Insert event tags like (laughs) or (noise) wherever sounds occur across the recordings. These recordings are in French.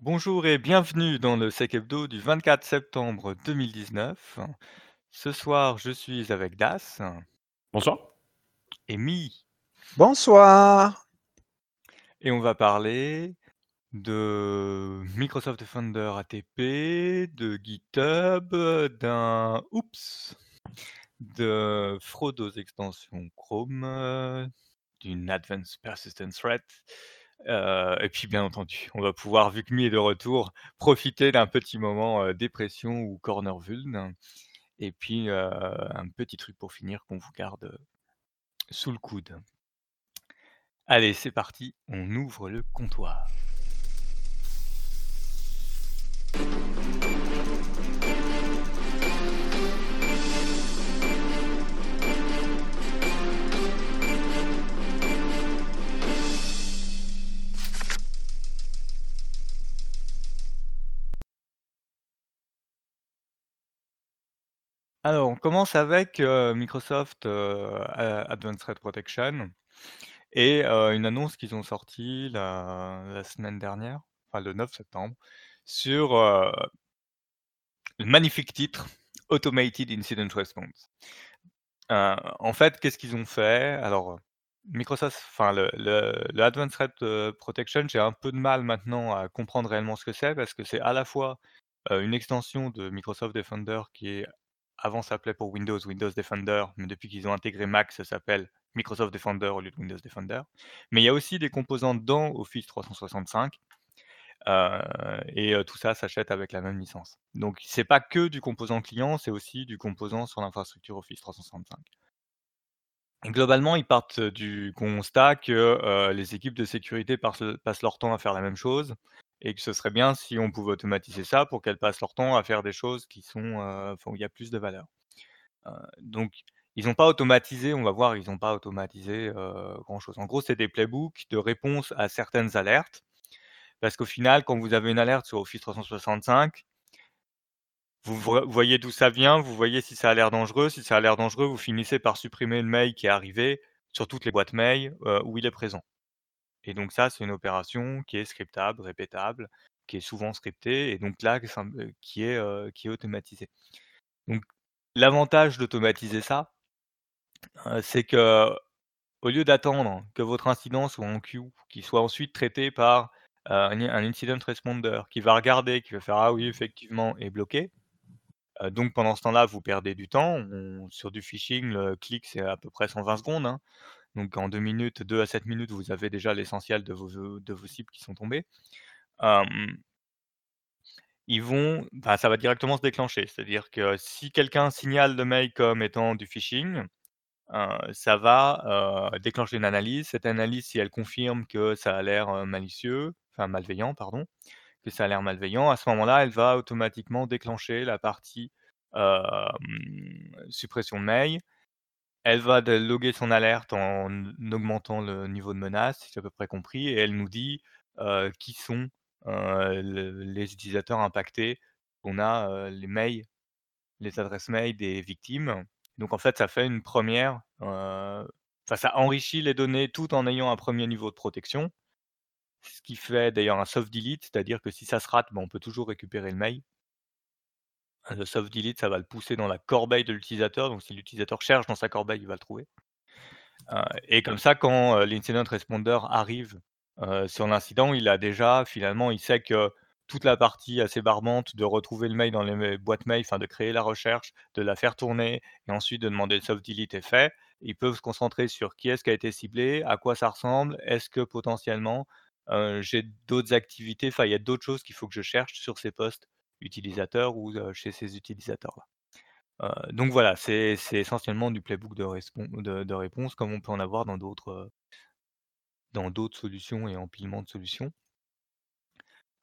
Bonjour et bienvenue dans le Sec Hebdo du 24 septembre 2019. Ce soir, je suis avec Das Bonsoir. et Mi Bonsoir. et on va parler de Microsoft Defender ATP, de GitHub, d'un oups, de fraude aux extensions Chrome, d'une Advanced Persistent Threat. Et puis bien entendu, on va pouvoir, vu que Mi est de retour, profiter d'un petit moment dépression ou corner vuln. Et puis un petit truc pour finir qu'on vous garde sous le coude. Allez, c'est parti, on ouvre le comptoir. Alors, on commence avec Microsoft Advanced Threat Protection et une annonce qu'ils ont sortie la, semaine dernière, enfin le 9 septembre, sur le magnifique titre Automated Incident Response. Euh, en fait, qu'est-ce qu'ils ont fait? Alors, Microsoft, enfin le, Advanced Threat Protection, j'ai un peu de mal maintenant à comprendre réellement ce que c'est parce que c'est à la fois une extension de Microsoft Defender qui est avant s'appelait pour Windows Windows Defender, mais depuis qu'ils ont intégré Mac, ça s'appelle Microsoft Defender au lieu de Windows Defender. Mais il y a aussi des composants dans Office 365 euh, et euh, tout ça s'achète avec la même licence. Donc c'est pas que du composant client, c'est aussi du composant sur l'infrastructure Office 365. Et globalement, ils partent du constat que euh, les équipes de sécurité passent leur temps à faire la même chose et que ce serait bien si on pouvait automatiser ça pour qu'elles passent leur temps à faire des choses qui sont, euh, où il y a plus de valeur. Euh, donc, ils n'ont pas automatisé, on va voir, ils n'ont pas automatisé euh, grand-chose. En gros, c'est des playbooks de réponse à certaines alertes. Parce qu'au final, quand vous avez une alerte sur Office 365, vous vo- voyez d'où ça vient, vous voyez si ça a l'air dangereux. Si ça a l'air dangereux, vous finissez par supprimer le mail qui est arrivé sur toutes les boîtes mail où il est présent. Et donc ça, c'est une opération qui est scriptable, répétable, qui est souvent scriptée, et donc là, qui est, qui est automatisée. Donc l'avantage d'automatiser ça, c'est que au lieu d'attendre que votre incident soit en queue, qu'il soit ensuite traité par un, incident responder, qui va regarder, qui va faire ah oui effectivement est bloqué. Donc pendant ce temps-là, vous perdez du temps. Sur du phishing, le clic c'est à peu près 120 secondes. hein. Donc en 2 minutes, 2 à 7 minutes, vous avez déjà l'essentiel de vos, de vos cibles qui sont tombées. Ils vont bah, ça va directement se déclencher. C'est-à-dire que si quelqu'un signale le mail comme étant du phishing, heu, ça va, déclencher une analyse. Cette analyse, si elle confirme que ça a l'air, malicieux, enfin malveillant, pardon, que ça a l'air malveillant, à ce moment-là, elle va automatiquement déclencher la partie, suppression de mail. Elle va de loguer son alerte en augmentant le niveau de menace, si j'ai à peu près compris, et elle nous dit, qui sont, les utilisateurs impactés. On a, les mails, les adresses mail des victimes. Donc en fait, ça fait une première, ça enrichit les données tout en ayant un premier niveau de protection. Ce qui fait d'ailleurs un soft delete, c'est-à-dire que si ça se rate, bah, on peut toujours récupérer le mail. Le soft delete, ça va le pousser dans la corbeille de l'utilisateur, donc si l'utilisateur cherche dans sa corbeille, il va le trouver. Heu et comme ça, quand, heu, l'incident responder arrive, heu, sur l'incident, il a déjà finalement, il sait que toute la partie assez barbante de retrouver le mail dans les boîtes mail, enfin de créer la recherche, de la faire tourner et ensuite de demander le soft delete est fait. Ils peuvent se concentrer sur qui est-ce qui a été ciblé, à quoi ça ressemble, est-ce que potentiellement, j'ai d'autres activités, enfin il y a d'autres choses qu'il faut que je cherche sur ces postes utilisateurs ou, chez ces utilisateurs-là. Donc voilà, c'est essentiellement du playbook de réponse comme on peut en avoir dans d'autres, dans d'autres solutions et empilement de solutions.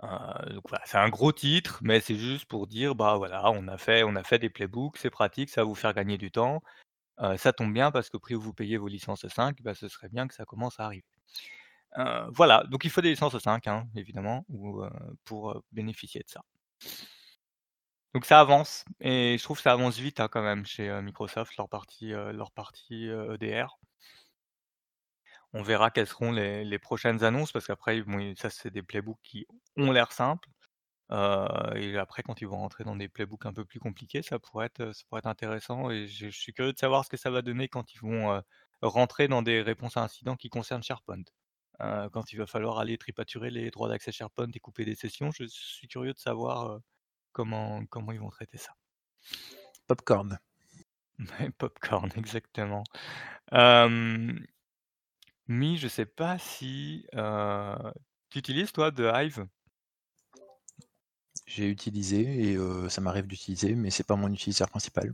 Donc voilà, c'est un gros titre, mais c'est juste pour dire, bah, voilà, on a fait on a fait des playbooks, c'est pratique, ça va vous faire gagner du temps. Ça tombe bien parce qu'au prix où vous payez vos licences 5, bah, ce serait bien que ça commence à arriver. Voilà, donc il faut des licences 5, hein, évidemment, ou, pour, bénéficier de ça. Donc ça avance et je trouve que ça avance vite, hein, quand même chez, heu, Microsoft, leur partie, partie, heu, EDR. On verra quelles seront les prochaines annonces parce qu'après, ça, c'est des playbooks qui ont l'air simples, et après quand ils vont rentrer dans des playbooks un peu plus compliqués, ça pourrait être, intéressant et je suis curieux de savoir ce que ça va donner quand ils vont, rentrer dans des réponses à incidents qui concernent SharePoint. Quand il va falloir aller tripaturer les droits d'accès SharePoint et couper des sessions, je suis curieux de savoir, comment comment ils vont traiter ça. Popcorn. (laughs) Popcorn, exactement. Mi, je sais pas si, tu utilises toi The Hive? J'ai utilisé et ça m'arrive d'utiliser, mais c'est pas mon utilisateur principal.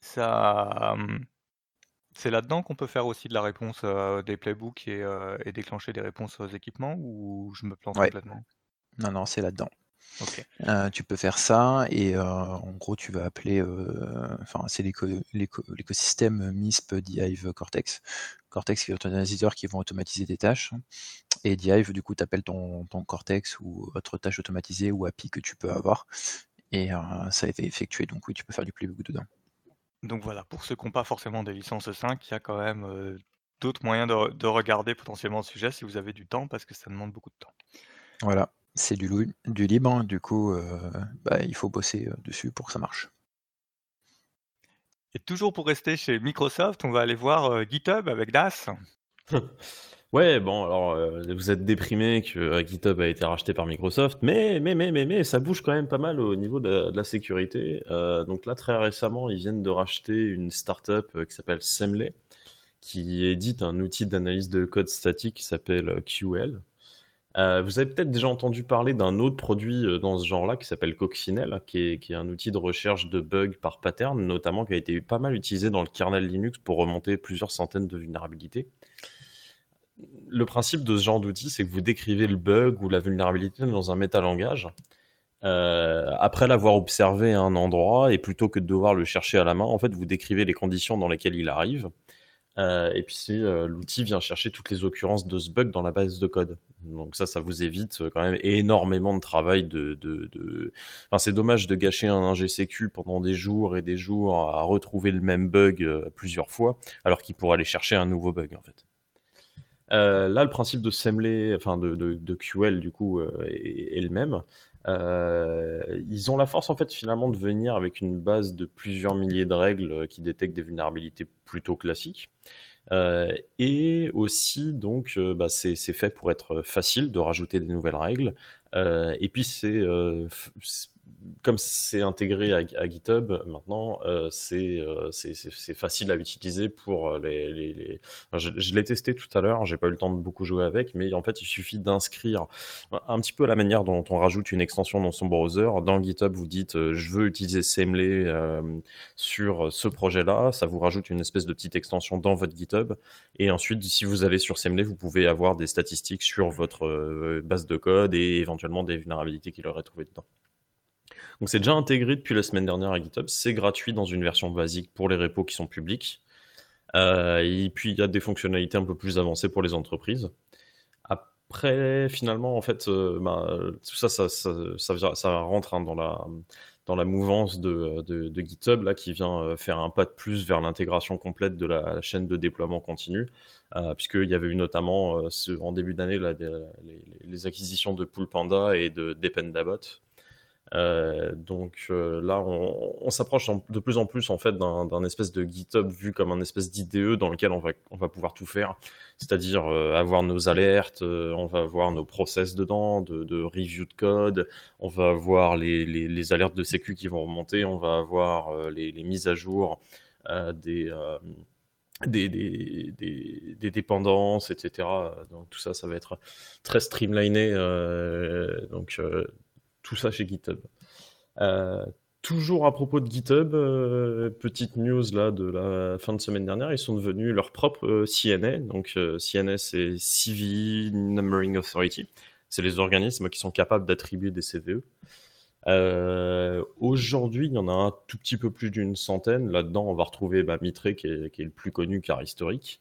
Ça, c'est là-dedans qu'on peut faire aussi de la réponse, des playbooks et déclencher des réponses aux équipements ou je me plante Ouais. complètement? Non, non, c'est là-dedans. Tu peux faire ça et en gros, tu vas appeler, enfin, c'est l'éco l'éco l'écosystème MISP d'Hive Cortex. Cortex qui est automatisateur qui vont automatiser des tâches et d'Hive, du coup, tu appelles ton ton Cortex ou autre tâche automatisée ou API que tu peux avoir et ça a été effectué, donc oui, tu peux faire du playbook dedans. Donc voilà, pour ceux qui ont pas forcément des licences 5, il y a quand même, d'autres moyens de de regarder potentiellement le sujet si vous avez du temps parce que ça demande beaucoup de temps. Voilà, c'est du libre, du coup, bah, il faut bosser, dessus pour que ça marche. Et toujours pour rester chez Microsoft, on va aller voir, GitHub avec Das. (laughs) Ouais, bon, alors, heu, vous êtes déprimé que, heu, GitHub a été racheté par Microsoft, mais mais mais mais mais ça bouge quand même pas mal au niveau de la sécurité. Heu, donc là, très récemment, ils viennent de racheter une startup, qui s'appelle Semlay, qui édite un outil d'analyse de code statique qui s'appelle, QL. Vous avez peut-être déjà entendu parler d'un autre produit, dans ce genre-là qui s'appelle Coccinelle, qui est qui est un outil de recherche de bugs par pattern, notamment qui a été pas mal utilisé dans le kernel Linux pour remonter plusieurs centaines de vulnérabilités. Le principe de ce genre d'outil, c'est que vous décrivez le bug ou la vulnérabilité dans un métalangage, heu, après l'avoir observé à un endroit et plutôt que de devoir le chercher à la main, en fait, vous décrivez les conditions dans lesquelles il arrive, heu et puis heu, l'outil vient chercher toutes les occurrences de ce bug dans la base de code. Donc ça, ça vous évite, quand même énormément de travail de enfin, c'est dommage de gâcher un sécu pendant des jours et des jours à retrouver le même bug, plusieurs fois, alors qu'il pourrait aller chercher un nouveau bug, en fait. Heu, là, le principe de Semlay, enfin de QL du coup, heu, est le même. Heu, ils ont la force en fait finalement de venir avec une base de plusieurs milliers de règles, qui détectent des vulnérabilités plutôt classiques. Et aussi donc, bah, c'est fait pour être facile de rajouter des nouvelles règles. Et puis c'est, comme c'est intégré à GitHub maintenant, c'est, heu, c'est facile à utiliser pour, heu, les je l'ai testé tout à l'heure, j'ai pas eu le temps de beaucoup jouer avec, mais en fait, il suffit d'inscrire un petit peu à la manière dont on rajoute une extension dans son browser. Dans GitHub, vous dites, «Je veux utiliser Semlay, hem, sur ce projet-là». Ça vous rajoute une espèce de petite extension dans votre GitHub et ensuite, si vous allez sur Semlay, vous pouvez avoir des statistiques sur votre, base de code et éventuellement des vulnérabilités qu'il aurait trouvées dedans. Donc c'est déjà intégré depuis la semaine dernière à GitHub. C'est gratuit dans une version basique pour les repos qui sont publics. Heu et puis il y a des fonctionnalités un peu plus avancées pour les entreprises. Après, finalement, en fait, heu, bah, tout ça, ça ça rentre, hein, dans la dans la mouvance de, de GitHub là, qui vient, heu, faire un pas de plus vers l'intégration complète de la chaîne de déploiement continu. Puisqu'il y avait eu notamment, ce en début d'année les les acquisitions de Poolpanda et de Dependabot. Heu, donc heu, là, on s'approche de plus en plus en fait d'un espèce de GitHub vu comme un espèce d'IDE dans lequel on va on va pouvoir tout faire. C'est-à-dire, heu, avoir nos alertes, on va avoir nos process dedans de review de code, on va avoir les les alertes de sécu qui vont remonter, on va avoir, les mises à jour, des, des dépendances et cetera. Donc tout ça, ça va être très streamliné, donc tout ça chez GitHub. Heu, toujours à propos de GitHub, heu, petite news là de la fin de semaine dernière, ils sont devenus leur propre, heu, CNA. Donc CNA, c'est CVE Numbering Authority. C'est les organismes qui sont capables d'attribuer des CVE. Aujourd'hui, il y en a un tout petit peu plus d'une centaine. Là-dedans, on va retrouver, bah, Mitre qui est le plus connu car historique.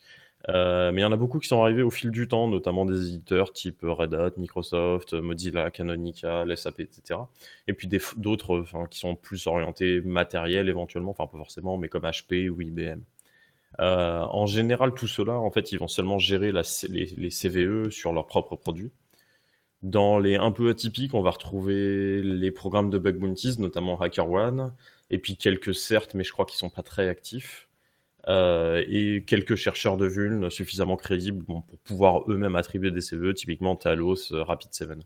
Heu, mais il y en a beaucoup qui sont arrivés au fil du temps, notamment des éditeurs type, Red Hat, Microsoft, Mozilla, Canonical, SAP et cetera. Et puis d'autres, qui sont plus orientés matériel éventuellement, enfin pas forcément, mais comme HP ou IBM. en général, tout cela, en fait, ils vont seulement gérer les, CVE sur leurs propres produits. Dans les un peu atypiques, on va retrouver les programmes de bug bounties, notamment HackerOne, et puis quelques certes, mais je crois qu'ils sont pas très actifs. Euh, et quelques chercheurs de vuln suffisamment crédibles pour pouvoir eux-mêmes attribuer des CVE, typiquement Talos, euh, Rapid7.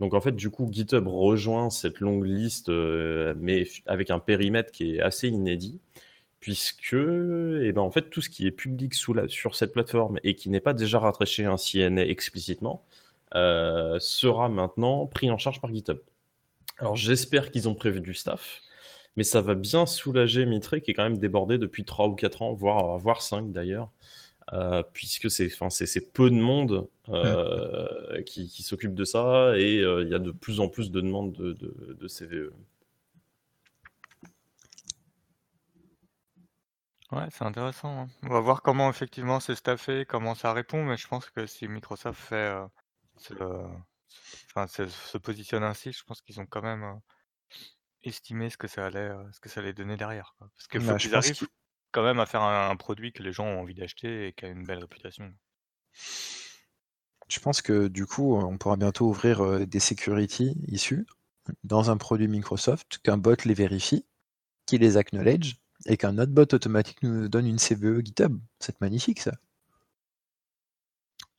Donc en fait, du coup, GitHub rejoint cette longue liste, euh, mais avec un périmètre qui est assez inédit, puisque eh ben, en fait, tout ce qui est public sur cette plateforme et qui n'est pas déjà rattaché à un CNA explicitement, sera maintenant pris en charge par GitHub. Alors j'espère qu'ils ont prévu du staff, mais ça va bien soulager Mitre qui est quand même débordé depuis 3 ou 4 ans, voire, voire 5 d'ailleurs. Euh, puisque c'est peu de monde euh, qui, qui s'occupe de ça et euh, il y a de plus en plus de demandes de, de, de CVE. Ouais, c'est intéressant. Hein. On va voir comment effectivement c'est staffé, comment ça répond, mais je pense que si Microsoft fait enfin, se, positionne ainsi, je pense qu'ils ont quand même estimer ce que ça allait, ce que ça allait donner derrière, Parce qu'il faut bah, qu'ils arrivent quand même à faire un produit que les gens ont envie d'acheter et qui a une belle réputation. Je pense que du coup, on pourra bientôt ouvrir, des security issus dans un produit Microsoft, qu'un bot les vérifie, qu'il les acknowledge et qu'un autre bot automatique nous donne une CVE GitHub. C'est magnifique ça.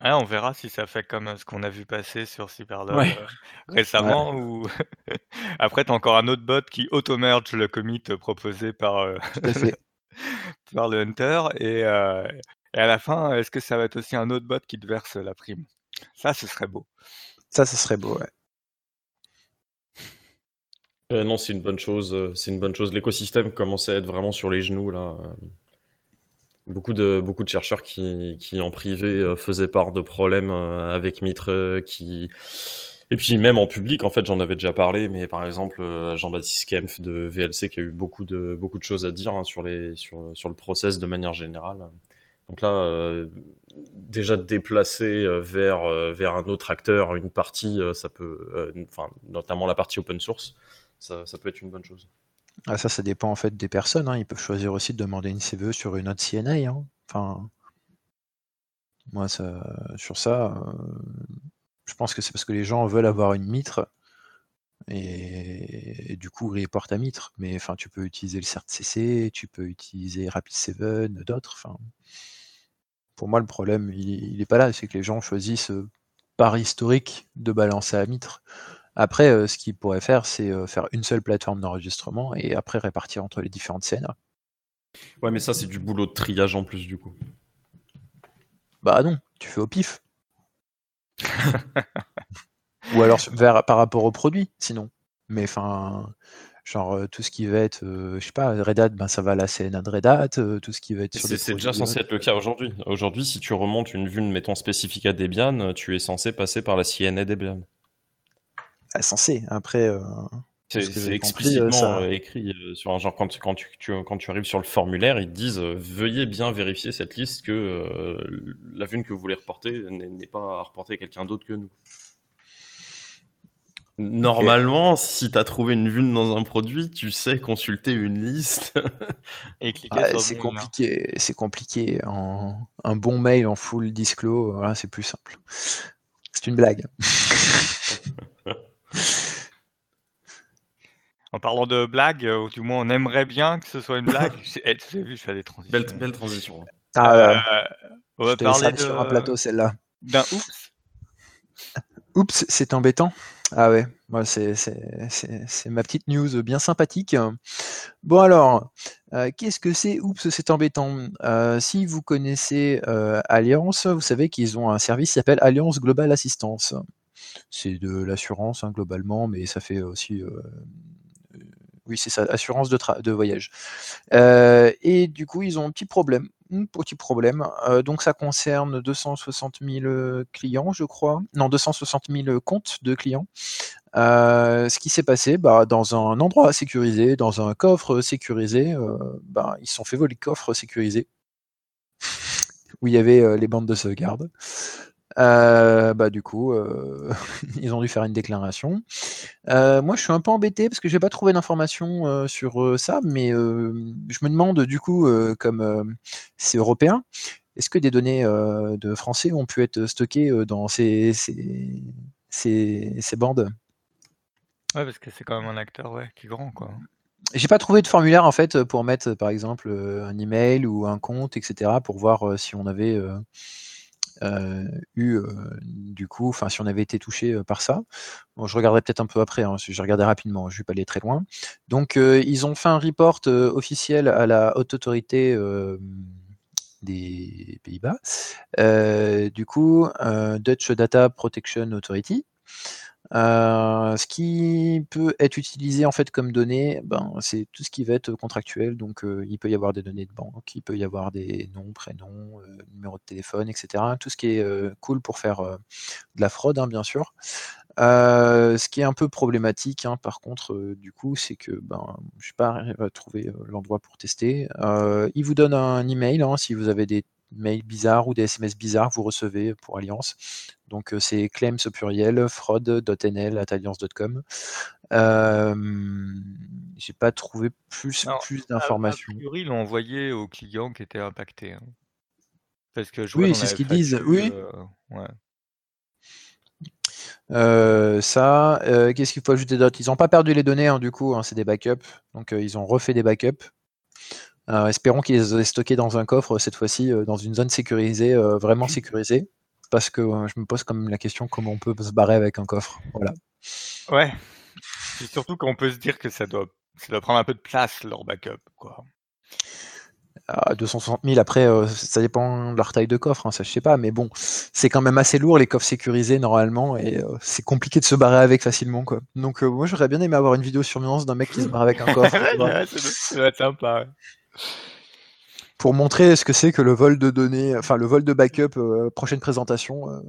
Ah, on verra si ça fait comme, ce qu'on a vu passer sur Cyberlog, (laughs) récemment ou (laughs) après tu as encore un autre bot qui auto-merge le commit proposé par, (laughs) par le hunter et à la fin, est-ce que ça va être aussi un autre bot qui te verse la prime? Ça, ce serait beau. Ça, ce serait beau, ouais. non, c'est une bonne chose, c'est une bonne chose. L'écosystème commence à être vraiment sur les genoux là, Beaucoup de, beaucoup de chercheurs qui, en privé euh, faisaient part de problèmes euh, avec Mitre, qui et puis même en public, en fait, j'en avais déjà parlé, mais par exemple euh, Jean-Baptiste Kempf de VLC qui a eu beaucoup de beaucoup de choses à dire hein, sur les sur, sur le process de manière générale. Donc là, déjà déplacer vers vers un autre acteur une partie, ça peut, enfin notamment la partie open source, ça, ça peut être une bonne chose. Ah, ça, ça dépend en fait des personnes. Hein. Ils peuvent choisir aussi de demander une CVE sur une autre CNA. Hein. Enfin, moi, ça, sur ça, euh, je pense que c'est parce que les gens veulent avoir une mitre et, du coup, ils portent à mitre. Mais enfin, tu peux utiliser le CertCC, tu peux utiliser Rapid7, d'autres. Enfin, pour moi, le problème, il n'est pas là. C'est que les gens choisissent euh, par historique de balancer à mitre. Après, euh, ce qu'ils pourraient faire, c'est euh, faire une seule plateforme d'enregistrement et après répartir entre les différentes scènes. Ouais, mais ça, c'est du boulot de triage en plus, du coup. Bah non, tu fais au pif. Ou alors vers, par rapport au produit, sinon. Mais enfin, genre euh, tout ce qui va être, je sais pas, Red Hat, ben, ça va à la CNA de Red Hat, tout ce qui va être C'est déjà censé être le cas aujourd'hui. Aujourd'hui, si tu remontes une vue, mettons spécifique à Debian, tu es censé passer par la CNA Debian. Censé. Après, euh, c'est explicitement euh, écrit euh, sur un genre quand, quand, tu, quand tu arrives sur le formulaire, ils te disent veuillez bien vérifier cette liste que la vue que vous voulez reporter n'est pas à reporter quelqu'un d'autre que nous. Normalement, si tu as trouvé une vue dans un produit, tu sais consulter une liste (laughs) et cliquer C'est compliqué, c'est compliqué. un bon mail en full disclose, c'est plus simple. C'est une blague. (laughs) En parlant de blague, ou du moins on aimerait bien que ce soit une blague. (laughs) Eh, tu as vu, je fais des transitions. Belle, belle transition. Ah, euh, on va parler de... sur un plateau celle-là. D'un oups. (laughs) Oups, c'est embêtant. Ah ouais, moi c'est ma petite news bien sympathique. Bon alors, euh, qu'est-ce que c'est Oups, c'est embêtant? Euh, si vous connaissez Alliance, vous savez qu'ils ont un service qui s'appelle Alliance Global Assistance. C'est de l'assurance hein, globalement, mais ça fait aussi oui, c'est ça, assurance de, voyage. Euh, et du coup, ils ont un petit problème. Un petit problème. Euh, donc, ça concerne 260 000 clients, je crois. Non, 260 000 comptes de clients. Euh, ce qui s'est passé, bah, dans un endroit sécurisé, dans un coffre sécurisé, bah, ils se sont fait voler le coffre sécurisé où il y avait les bandes de sauvegarde. Euh, bah, du coup, (laughs) ils ont dû faire une déclaration. moi, je suis un peu embêté parce que j'ai pas trouvé d'informations sur ça, mais je me demande du coup, comme c'est européen, est-ce que des données de français ont pu être stockées dans ces, ces, ces, ces bandes Ouais, parce que c'est quand même un acteur ouais, qui est grand, quoi. J'ai pas trouvé de formulaire en fait pour mettre par exemple un email ou un compte, etc. pour voir si on avait eu du coup, enfin si on avait été touché par ça. Je regarderai peut-être un peu après, hein, j'ai rapidement, je vais pas aller très loin. Donc ils ont fait un report officiel à la haute autorité des Pays-Bas. du coup, Dutch Data Protection Authority. Euh, ce qui peut être utilisé en fait comme données, ben, c'est tout ce qui va être contractuel. Donc, euh, il peut y avoir des données de banque, il peut y avoir des noms, prénoms, euh, numéros de téléphone, etc. Tout ce qui est cool pour faire de la fraude, hein, bien sûr. ce qui est un peu problématique, hein, par contre, du coup, c'est que ben, je n'ai pas arrivé à trouver l'endroit pour tester. il vous donne un email hein, si vous avez des mails bizarres ou des SMS bizarres vous recevez pour Alliance. Donc c'est claims au pluriel, fraud.nl at alliance.com. Euh, J'ai pas trouvé plus, plus d'informations. Ils l'ont envoyé aux clients qui étaient impactés. Hein. Parce que je oui, c'est ce qu'ils disent. Oui. Euh, ça, qu'est-ce qu'il faut ajouter d'autre? Ils n'ont pas perdu les données, hein, du coup, hein, c'est des backups. Donc, ils ont refait des backups. Euh, espérons qu'ils les aient stockés dans un coffre cette fois-ci, euh, dans une zone sécurisée, euh, vraiment sécurisée. Parce que je me pose quand même la question comment on peut se barrer avec un coffre. Voilà. Ouais. Et surtout qu'on peut se dire que ça doit, ça doit prendre un peu de place leur backup. Quoi. 260 000, après, ça dépend de leur taille de coffre, hein, ça je sais pas, mais bon, c'est quand même assez lourd les coffres sécurisés normalement, et c'est compliqué de se barrer avec facilement, quoi. Donc moi j'aurais bien aimé avoir une vidéo surveillance d'un mec qui se barre avec un (laughs) coffre. ouais, ça doit être sympa pour montrer ce que c'est que le vol de données, enfin le vol de backup, euh, prochaine présentation, euh,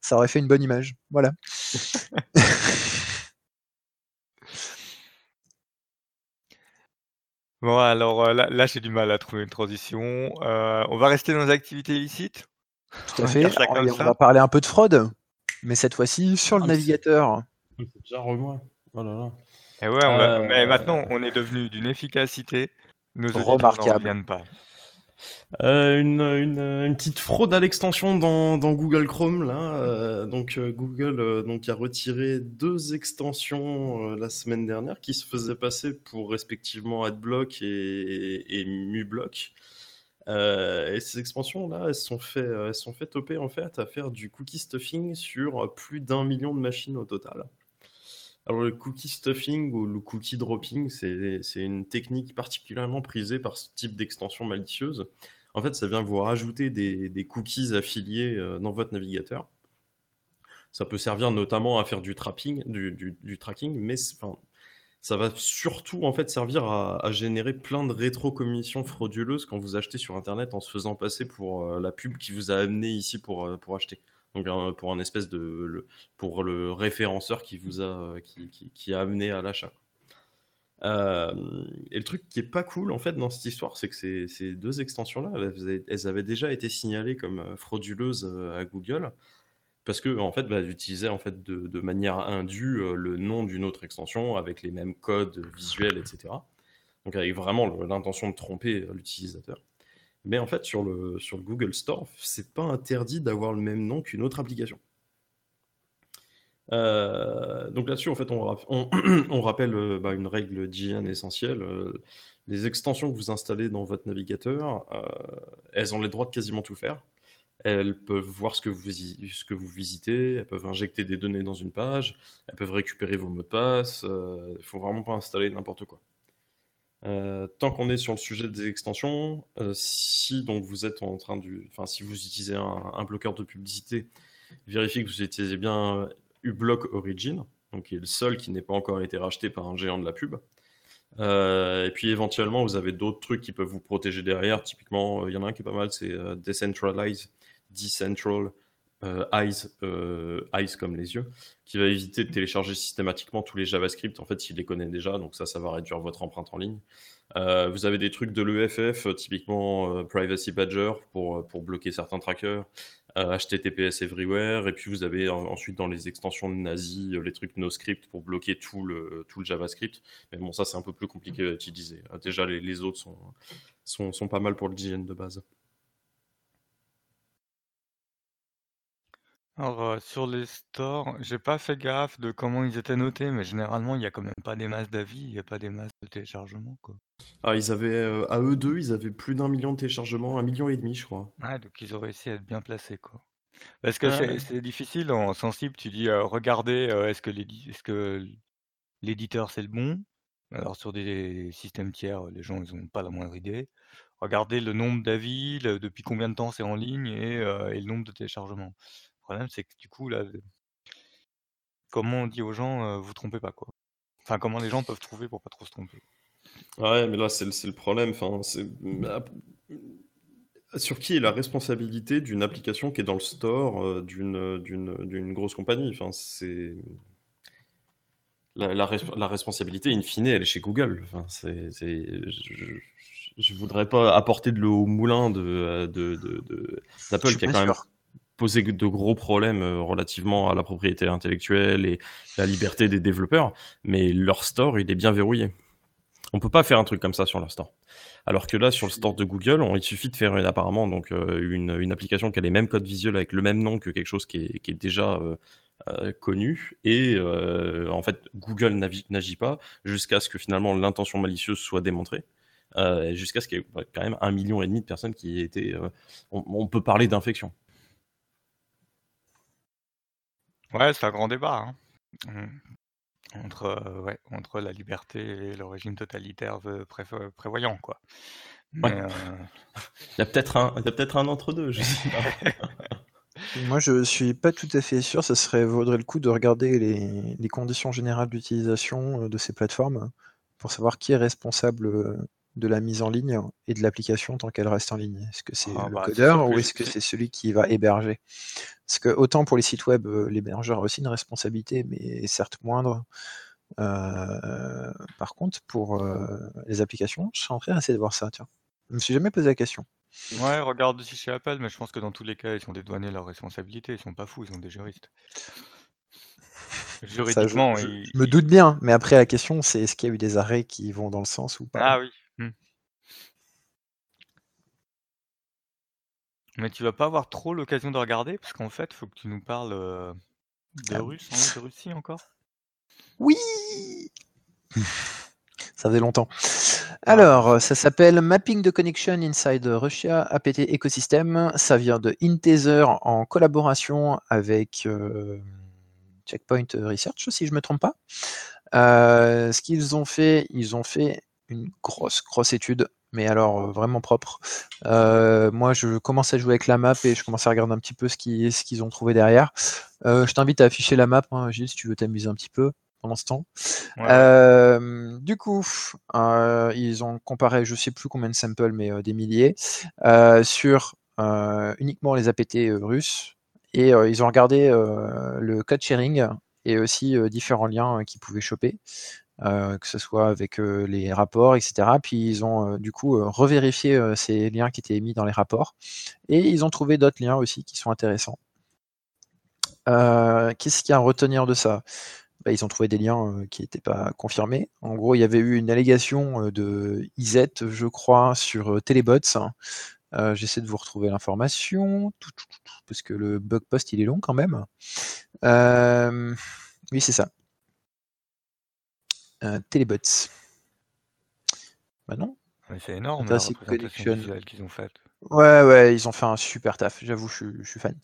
ça aurait fait une bonne image. Voilà. (laughs) bon, alors euh, là, j'ai du mal à trouver une transition. on va rester dans les activités illicites? Tout à fait. on va parler un peu de fraude, mais cette fois-ci sur le ah, navigateur. C'est déjà remois. Oh là là. Et ouais, mais maintenant on est devenu d'une efficacité. Nos remarquable. pas. Euh, une, une, petite fraude à l'extension dans, dans, Google Chrome là. Euh, donc euh, Google donc a retiré deux extensions la semaine dernière qui se faisaient passer pour respectivement AdBlock et, et, MuBlock. et ces extensions là, elles sont fait elles sont fait toper en fait à faire du cookie stuffing sur plus d'un million de machines au total. Alors, le cookie stuffing ou le cookie dropping, c'est une technique particulièrement prisée par ce type d'extension malicieuse. En fait, ça vient vous rajouter des, cookies affiliés euh, dans votre navigateur. Ça peut servir notamment à faire du, tracking, mais ça va surtout en fait servir à, générer plein de rétrocommissions frauduleuses quand vous achetez sur Internet en se faisant passer pour euh, la pub qui vous a amené ici pour, euh, pour acheter donc pour un espèce de pour le référenceur qui vous a qui, qui, a amené à l'achat. Euh, et le truc qui est pas cool en fait dans cette histoire, c'est que ces, deux extensions-là, elles, avaient déjà été signalées comme euh, frauduleuses euh, à Google parce que en fait, bah, en fait de, de manière indue le nom d'une autre extension avec les mêmes codes visuels, etc. Donc avec vraiment l'intention de tromper l'utilisateur. Mais en fait, sur le, Google Store, c'est pas interdit d'avoir le même nom qu'une autre application. Euh, donc là-dessus, en fait, on, (clears throat) rappelle euh, bah, une règle d'hygiène essentielle. Euh, les extensions que vous installez dans votre navigateur, elles ont les droits de quasiment tout faire. Elles peuvent voir ce que, vous, ce que vous visitez, elles peuvent injecter des données dans une page, elles peuvent récupérer vos mots de passe. Il ne faut vraiment pas installer n'importe quoi. Euh, tant qu'on est sur le sujet des extensions, euh, si donc vous êtes en train de, enfin si vous utilisez un, bloqueur de publicité, vérifiez que vous utilisez bien uBlock Origin, donc qui est le seul qui n'ait pas encore été racheté par un géant de la pub. Euh, et puis éventuellement, vous avez d'autres trucs qui peuvent vous protéger derrière. Typiquement, il y en a un qui est pas mal, c'est Decentralize, Decentral Eyes, Eyes comme les yeux, qui va éviter de télécharger systématiquement tous les JavaScript. En fait, il les connaît déjà, donc ça, ça va réduire votre empreinte en ligne. vous avez des trucs de l'EFF, typiquement Privacy Badger pour, pour bloquer certains trackers. HTTPS Everywhere, et puis vous avez ensuite dans les extensions de Nazi les trucs NoScript pour bloquer tout le, tout le JavaScript. Mais bon, ça c'est un peu plus compliqué à utiliser. Déjà, les, autres sont, sont, pas mal pour le design de base. Alors, sur les stores, j'ai pas fait gaffe de comment ils étaient notés, mais généralement, il y a quand même pas des masses d'avis, il y a pas des masses de téléchargements, quoi. Ah, ils avaient, à eux deux, ils avaient plus d'un million de téléchargements, un million et demi, je crois. Ouais, donc ils ont réussi à être bien placés, quoi. Parce que c'est difficile en sensible, tu dis, regardez, est-ce que est-ce que l'éditeur, c'est le bon? Alors sur des systèmes tiers, les gens, ils ont pas la moindre idée. Regardez le nombre d'avis, depuis combien de temps c'est en ligne et et le nombre de téléchargements. Le problème, c'est que du coup, là, comment on dit aux gens, vous trompez pas, quoi? Enfin, comment les gens peuvent trouver pour pas trop se tromper? Ouais, mais là, c'est le, le problème. Enfin, sur qui est la responsabilité d'une application qui est dans le store d'une, grosse compagnie? Enfin, c'est. La, la, responsabilité, in fine, elle est chez Google. Enfin, c'est, je, ne voudrais pas apporter de l'eau au moulin de, de, d'Apple, qui a quand même poser de gros problèmes euh, relativement à la propriété intellectuelle et la liberté des développeurs, mais leur store, il est bien verrouillé. On peut pas faire un truc comme ça sur leur store. Alors que là, sur le store de Google, il suffit de faire apparemment donc euh, une, application qui a les mêmes codes visuels avec le même nom que quelque chose qui est, déjà euh, connu. Et en fait, Google n'agit pas jusqu'à ce que finalement l'intention malicieuse soit démontrée. jusqu'à ce qu'il y ait quand même un million et demi de personnes qui aient été. On, on, peut parler d'infection. Ouais, c'est un grand débat, hein. mmh. Entre, euh, ouais, entre la liberté et le régime totalitaire prévoyant, quoi. Euh il y a peut-être un peut-être un entre deux, je sais pas. (laughs) Moi, je suis pas tout à fait sûr, ça serait vaudrait le coup de regarder les les conditions générales d'utilisation, euh, de ces plateformes, pour savoir qui est responsable, de la mise en ligne et de l'application tant qu'elle reste en ligne? Est-ce que c'est ah le bah, codeur ou est-ce que c'est celui qui va héberger? Parce que autant pour les sites web, euh, l'hébergeur a aussi une responsabilité, mais certes moindre. Euh, par contre, pour euh, les applications, je serais en train d'essayer de voir ça. Tiens, je me suis jamais posé la question. Ouais, regarde aussi chez Apple, mais je pense que dans tous les cas, ils sont dédouanés leurs responsabilités. Ils sont pas fous, ils sont des juristes. Juridiquement, je, me doute bien, mais après la question, c'est est-ce qu'il y a eu des arrêts qui vont dans le sens ou pas? Ah oui. Mmh. Mais tu vas pas avoir trop l'occasion de regarder, parce qu'en fait, il faut que tu nous parles, de ah russe, hein, de Russie encore? Oui! (laughs) Ça faisait longtemps. Ah. Alors, ça s'appelle Mapping the Connection Inside Russia APT Ecosystem. Ça vient de Intether en collaboration avec Checkpoint Research, si je ne me trompe pas. ce qu'ils ont fait, ils ont fait une grosse, grosse étude, mais alors euh, vraiment propre. Euh, moi, je commence à jouer avec la map et je commence à regarder un petit peu ce qu'ils ce qu'ils ont trouvé derrière. Euh, je t'invite à afficher la map, hein, Gilles, si tu veux t'amuser un petit peu pendant ce temps. du coup, ils ont comparé, je sais plus combien de samples, mais des milliers, sur uniquement les APT russes. Et ils ont regardé le code sharing et aussi différents liens qu'ils pouvaient choper. Euh, que ce soit avec euh, les rapports, etc. Puis ils ont euh, du coup revérifié ces liens qui étaient émis dans les rapports. Et ils ont trouvé d'autres liens aussi qui sont intéressants. Qu'est-ce qu'il y a à retenir de ça? Bah, Ils ont trouvé des liens qui n'étaient pas confirmés. En gros, il y avait eu une allégation de IZ, je crois, sur Telebots. J'essaie de vous retrouver l'information, parce que le bug post, il est long quand même. oui, c'est ça. Euh, Telebots. Bah non. c'est énorme la représentation qu'ils ont faite. Ouais, ouais, ils ont fait un super taf, j'avoue, je, suis fan.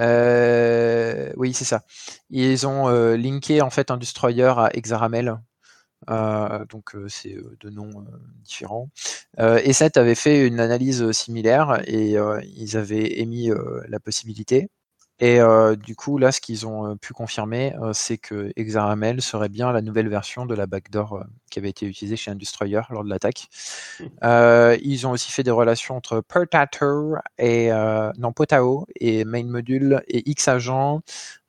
Euh, oui, c'est ça. Ils ont euh, linké en fait un destroyer à Exaramel. donc c'est deux noms différents. et 7 avait fait une analyse similaire et ils avaient émis la possibilité Et euh, du coup, là, ce qu'ils ont euh, pu confirmer, euh, c'est que XRML serait bien la nouvelle version de la backdoor qui avait été utilisée chez Industrier lors de l'attaque. Mmh. ils ont aussi fait des relations entre Potato et non Potao et Main Module et Xagent.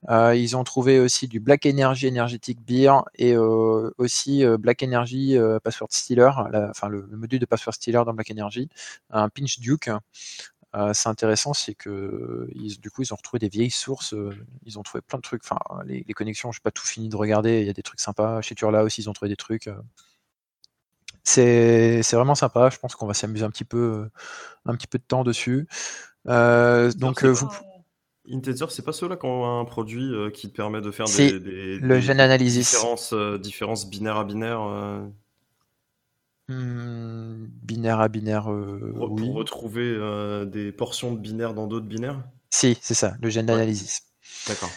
ils ont trouvé aussi du Black Energy Energetic Beer et aussi Black Energy Password Stealer, enfin le, le, module de Password Stealer dans Black Energy, un Pinch Duke. Euh, c'est intéressant, c'est que ils, du coup, ils ont retrouvé des vieilles sources, euh, ils ont trouvé plein de trucs. Enfin, les, connexions, je n'ai pas tout fini de regarder. Il y a des trucs sympas. Chez Turla aussi, ils ont trouvé des trucs. Euh. C'est vraiment sympa. Je pense qu'on va s'amuser un petit peu, un petit peu de temps dessus. donc, vous. Integer, c'est pas ceux-là qui ont un produit qui te permet de faire des, des, le analysis. Différences, différences binaires à binaires. Mmh, binaire à binaire, euh, pour, oui. retrouver euh, des portions de binaires dans d'autres binaires? Si, c'est ça, le gène d'analysis. D'accord.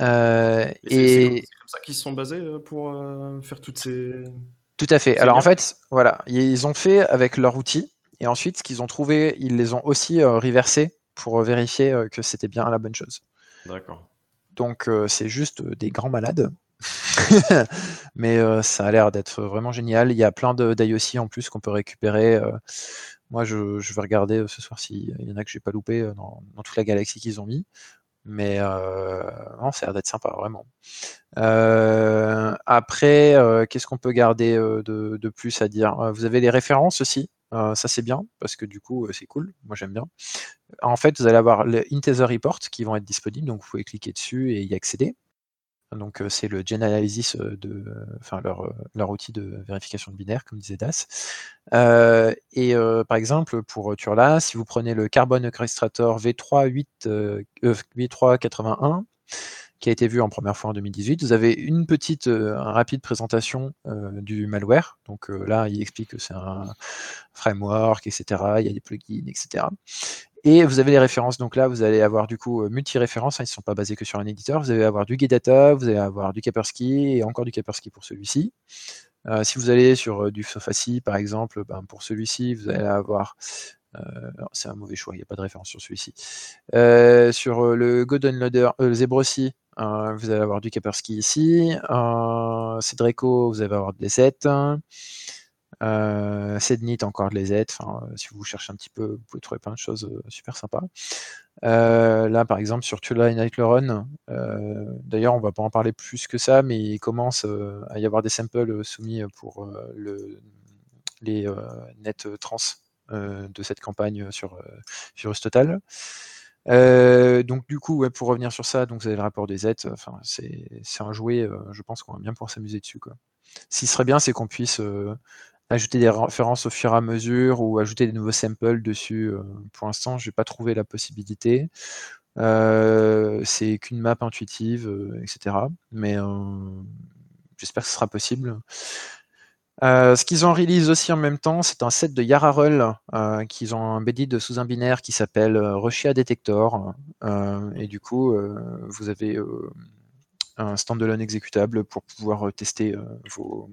Euh, et c'est comme, ça qu'ils se sont basés pour faire toutes ces. Tout à fait. Alors en fait, voilà, ils ont fait avec leur outil, et ensuite, ce qu'ils ont trouvé, ils les ont aussi reversés pour vérifier que c'était bien la bonne chose. D'accord. Donc c'est juste des grands malades. (laughs) Mais euh, ça a l'air d'être vraiment génial. Il y a plein d'IOC en plus qu'on peut récupérer. Euh. moi, je, vais regarder euh, ce soir s'il y en a que j'ai pas loupé dans, toute la galaxie qu'ils ont mis. Mais non, ça a l'air d'être sympa, vraiment. après, qu'est-ce qu'on peut garder de, plus à dire? Vous avez les références aussi? ça, c'est bien, parce que du coup, c'est cool. Moi, j'aime bien. En fait, vous allez avoir les Intether Report qui vont être disponibles, donc vous pouvez cliquer dessus et y accéder. Donc c'est le Gen Analysis de, leur, leur, outil de vérification de binaire, comme disait Das. et par exemple pour Turla, si vous prenez le Carbon Orchestrator V3 V381 qui a été vu en première fois en 2018. Vous avez une petite, rapide présentation du malware. Donc là, il explique que c'est un framework, etc. Il y a des plugins, etc. Et vous avez les références. Donc là, vous allez avoir du coup euh, multi-références. Hein, ils ne sont pas basés que sur un éditeur. Vous allez avoir du Data, vous allez avoir du Kaspersky et encore du Kaspersky pour celui-ci. Euh, si vous allez sur euh, du Sofacy, par exemple, ben, pour celui-ci, vous allez avoir. c'est un mauvais choix, il n'y a pas de référence sur celui-ci. sur le Golden Loader, le Zebrosi, vous allez avoir du Kaspersky ici. Cedreco, vous allez avoir de l'E7. Euh, Sednit encore de. Enfin, euh, si vous cherchez un petit peu, vous pouvez trouver plein de choses euh, super sympas. Euh, là, par exemple, sur Tula et Nightleron, d'ailleurs, on va pas en parler plus que ça, mais il commence à y avoir des samples soumis pour le, les net trans de cette campagne sur Virus Total. Donc du coup, pour revenir sur ça, donc vous avez le rapport des aides. Enfin, c'est un jouet. je pense qu'on va bien pouvoir s'amuser dessus. Ce qui serait bien, c'est qu'on puisse ajouter des références au fur et à mesure ou ajouter des nouveaux samples dessus. Euh, pour l'instant, je n'ai pas trouvé la possibilité. Euh, c'est qu'une map intuitive, euh, etc. Mais j'espère que ce sera possible. Ce qu'ils ont release aussi en même temps, c'est un set de Yararel qu'ils ont embedded sous un binaire qui s'appelle Russia Detector. et du coup, vous avez un standalone exécutable pour pouvoir tester vos,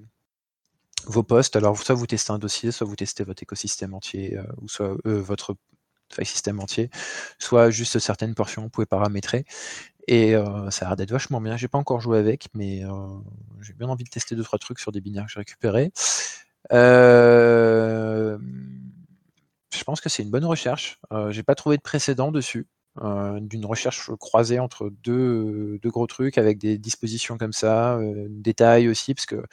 vos postes. Alors, soit vous testez un dossier, soit vous testez votre écosystème entier, euh, soit euh, votre file système entier, soit juste certaines portions, vous pouvez paramétrer. Et euh, ça a l'air d'être vachement bien. J'ai pas encore joué avec, mais j'ai bien envie de tester deux trois trucs sur des binaires que j'ai récupérés. je pense que c'est une bonne recherche. j'ai pas trouvé de précédent dessus. d'une recherche croisée entre deux, gros trucs avec des dispositions comme ça, détails aussi, parce que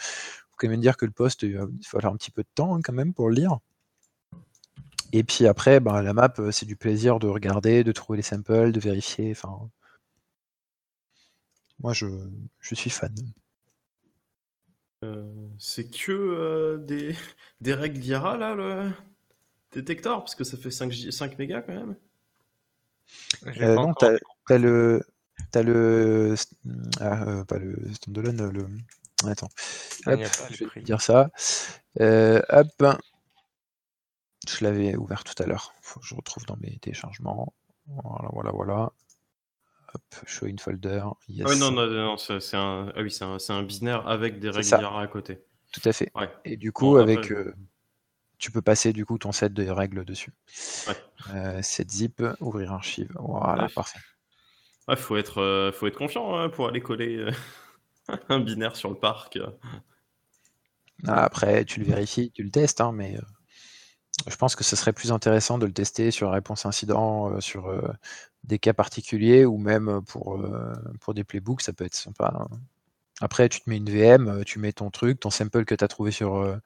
quand même dire que le poste, il va falloir un petit peu de temps hein, quand même pour le lire. Et puis après, ben, la map, euh, c'est du plaisir de regarder, de trouver les samples, de vérifier. Moi, je, suis fan. Euh, c'est que euh, des, (laughs) des règles d'IARA, là, le détecteur Parce que ça fait 5, 5 mégas quand même. non, t'as le. T'as le. Ah, pas le standalone, le. Attends. je vais dire ça. Euh, hop. Je l'avais ouvert tout à l'heure. Faut que je retrouve dans mes téléchargements. Voilà, voilà, voilà. Hop, show in folder. Ah non, non, non c'est un, ah oui, un, un, binaire avec des règles à côté. Tout à fait. Et du coup, avec, euh, tu peux passer du coup ton set de règles dessus. Ouais. Euh, set zip, ouvrir archive. Voilà, parfait. Ouais, faut être, euh, faut être confiant hein, pour aller coller (laughs) un binaire sur le parc. Ah, après, tu le vérifies, tu le testes, hein, mais je pense que ce serait plus intéressant de le tester sur réponse incident, sur des cas particuliers ou même pour, euh, pour des playbooks, ça peut être sympa. hein. Après, tu te mets une VM, euh, tu mets ton truc, ton sample que tu as trouvé sur, euh,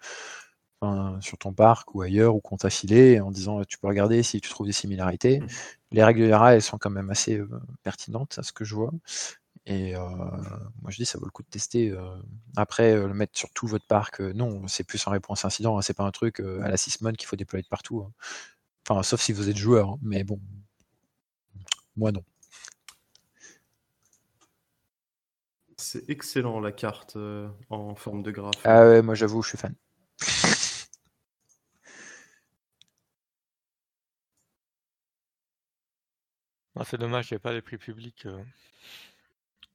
enfin, sur ton parc ou ailleurs ou qu'on t'a filé en disant tu peux regarder si tu trouves des similarités. Mhm. Les règles de RA, elles sont quand même assez euh, pertinentes à ce que je vois. Et moi je dis ça vaut le coup de tester. Après, le mettre sur tout votre parc, non, c'est plus en réponse incident, hein, c'est pas un truc à la Sysmon qu'il faut déployer de partout. hein. Enfin, sauf si vous êtes joueur, hein, mais bon, moi non. C'est excellent la carte euh, en forme de graphe. Ah ouais, moi j'avoue, je suis fan. (laughs) Ah, c'est dommage, il n'y a pas les prix publics euh,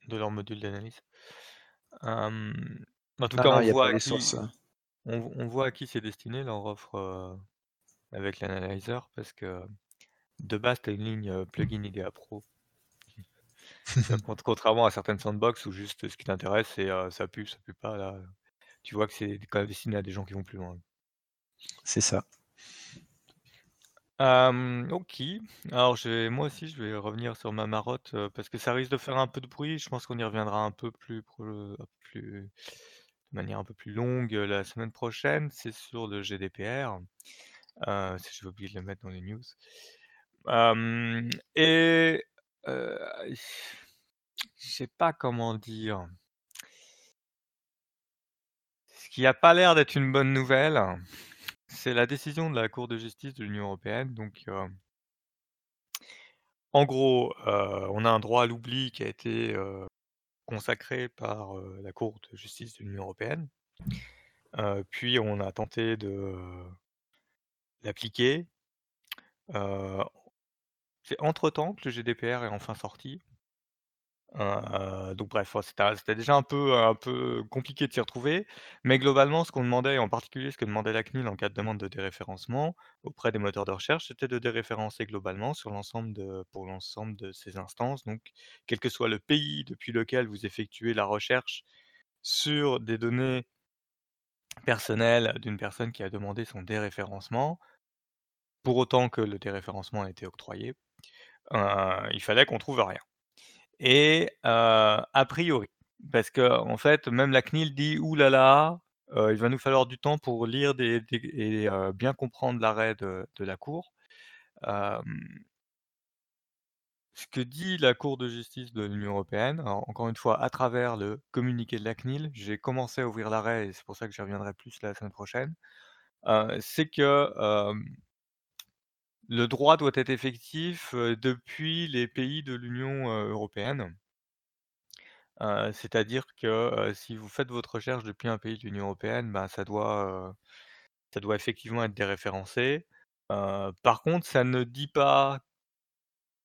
de leur module d'analyse. Hum, en tout Non, cas, non, on voit, qui, hein. on, on voit à qui c'est destiné leur offre euh, avec l'analyzer parce que de base, tu as une ligne euh, plugin IDEA Pro. (laughs) Cont- Contrairement à certaines sandbox où juste ce qui t'intéresse, c'est euh, ça pue, ça pue pas. Là, tu vois que c'est quand même destiné à des gens qui vont plus loin. C'est ça. Ok. Alors, je vais- moi aussi, je vais revenir sur ma marotte euh, parce que ça risque de faire un peu de bruit. Je pense qu'on y reviendra un peu plus, pro- de manière un peu plus longue euh, la semaine prochaine. C'est sur le GDPR. Euh, si j'ai oublié de le mettre dans les news. Et je sais pas comment dire. Ce qui n'a pas l'air d'être une bonne nouvelle, c'est la décision de la Cour de justice de l'Union européenne. Donc, en gros, on a un droit à l'oubli qui a été consacré par la Cour de justice de l'Union européenne. Puis, on a tenté de l'appliquer. C'est entre-temps que le GDPR est enfin sorti. Heu, donc bref, c'était déjà un peu compliqué de s'y retrouver, mais globalement, ce qu'on demandait, et en particulier ce que demandait la CNIL en cas de demande de déréférencement auprès des moteurs de recherche, c'était de déréférencer globalement sur l'ensemble pour l'ensemble de ces instances, donc quel que soit le pays depuis lequel vous effectuez la recherche sur des données personnelles d'une personne qui a demandé son déréférencement, pour autant que le déréférencement a été octroyé, il fallait qu'on trouve rien. Et a priori, parce qu'en fait, même la CNIL dit: «Ouh là là, heu, il va nous falloir du temps pour lire et bien comprendre l'arrêt de la cour». Ce que dit la Cour de justice de l'Union européenne, encore une fois à travers le communiqué de la CNIL, j'ai commencé à ouvrir l'arrêt et c'est pour ça que j'y reviendrai plus la semaine prochaine, c'est que, le droit doit être effectif, depuis les pays de l'Union, européenne. C'est-à-dire que, si vous faites votre recherche depuis un pays de l'Union européenne, ben, ça doit, effectivement être déréférencé. Par contre, ça ne dit pas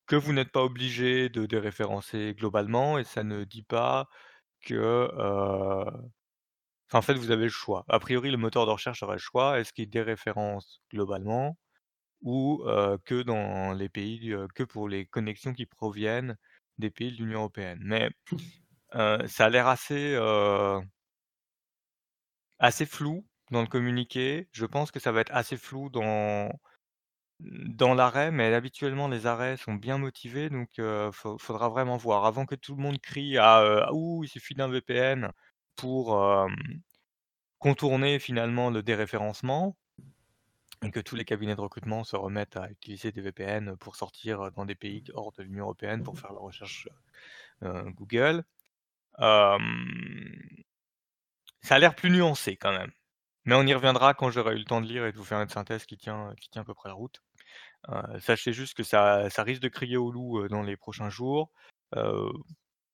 que vous n'êtes pas obligé de déréférencer globalement et ça ne dit pas que, en fait, vous avez le choix. A priori, le moteur de recherche aurait le choix. Est-ce qu'il déréférence globalement? Ou, que dans les pays, que pour les connexions qui proviennent des pays de l'Union européenne? Mais, ça a l'air assez, Assez flou dans le communiqué. Je pense que ça va être assez flou dans dans l'arrêt, mais habituellement les arrêts sont bien motivés donc faut faudra vraiment voir. Avant que tout le monde crie à, «Ah ouh, il suffit d'un VPN pour, contourner finalement le déréférencement» et que tous les cabinets de recrutement se remettent à utiliser des VPN pour sortir, dans des pays hors de l'Union européenne pour faire la recherche, Google. Ça a l'air plus nuancé quand même. Mais on y reviendra quand j'aurai eu le temps de lire et de vous faire une synthèse qui tient qui tient à peu près la route. Sachez juste que ça ça risque de crier au loup, dans les prochains jours.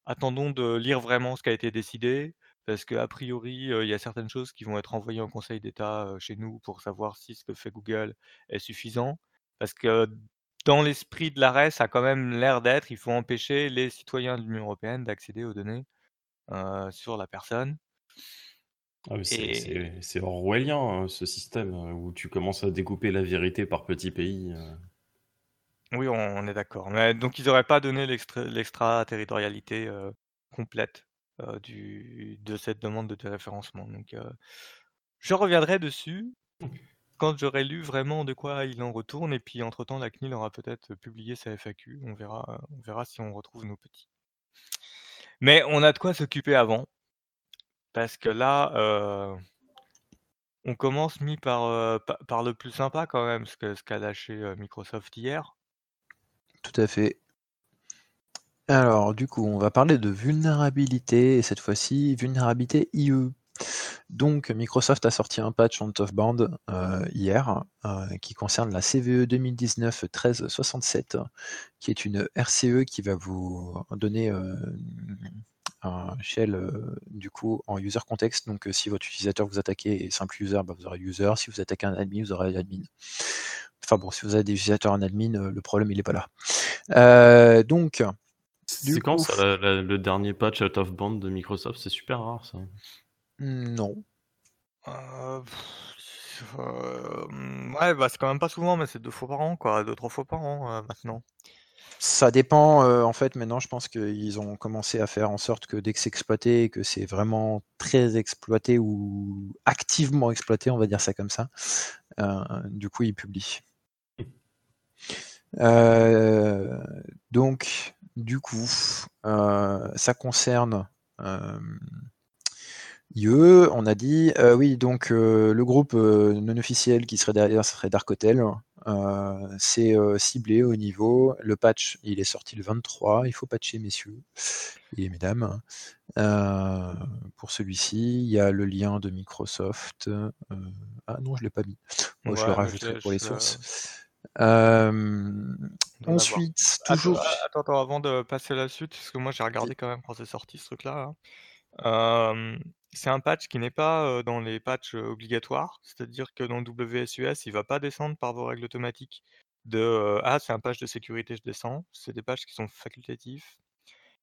Attendons de lire vraiment ce qui a été décidé, parce qu'a priori, il y a certaines choses qui vont être envoyées en Conseil d'État, chez nous pour savoir si ce que fait Google est suffisant. Parce que dans l'esprit de l'arrêt, ça a quand même l'air d'être, il faut empêcher les citoyens de l'Union européenne d'accéder aux données, sur la personne. Ah, c'est Et c'est c'est orwellien, hein, ce système, où tu commences à découper la vérité par petits pays. Oui, on est d'accord. Donc ils auraient pas donné l'extra l'extraterritorialité, complète, du de cette demande de déréférencement donc heu, je reviendrai dessus quand j'aurai lu vraiment de quoi il en retourne et puis entre temps la CNIL aura peut-être publié sa FAQ. On verra, on verra si on retrouve nos petits. Mais on a de quoi s'occuper avant. Parce que là, heu on commence mis par, par le plus sympa quand même, ce que ce qu'a lâché, Microsoft hier. Tout à fait. Alors, du coup, on va parler de vulnérabilité, et cette fois-ci, vulnérabilité IE. Donc, Microsoft a sorti un patch on top band euh, hier, euh, qui concerne la CVE 2019-1367, qui est une RCE qui va vous donner euh, un shell du coup en user context. Donc, si votre utilisateur vous attaquez est simple user, bah, vous aurez user. Si vous attaquez un admin, vous aurez admin. Enfin bon, si vous avez des utilisateurs en admin, le problème il n'est pas là. donc, c'est quand ça, le dernier patch out of band de Microsoft? C'est super rare ça. Non. Euh, ouais, bah, c'est quand même pas souvent, mais c'est deux fois par an, quoi, deux trois fois par an euh, maintenant. Ça dépend, euh, en fait, maintenant je pense qu'ils ont commencé à faire en sorte que dès que c'est exploité et que c'est vraiment très exploité ou activement exploité, on va dire ça comme ça, du coup ils publient. donc, du coup, ça concerne IE, on a dit, oui, donc le groupe non officiel qui serait derrière serait Dark Hotel. c'est ciblé au niveau. Le patch, il est sorti le 23. Il faut patcher, messieurs et mesdames. pour celui-ci, il y a le lien de Microsoft. ah non, je ne l'ai pas mis. Moi, je le rajouterai pour les sources. Ensuite, toujours. Attends, attends, avant de passer à la suite, parce que moi j'ai regardé quand même quand c'est sorti ce truc-là. Hein. c'est un patch qui n'est pas dans les patchs obligatoires, c'est-à-dire que dans WSUS, il va pas descendre par vos règles automatiques de ah, c'est un patch de sécurité, je descends. C'est des patchs qui sont facultatifs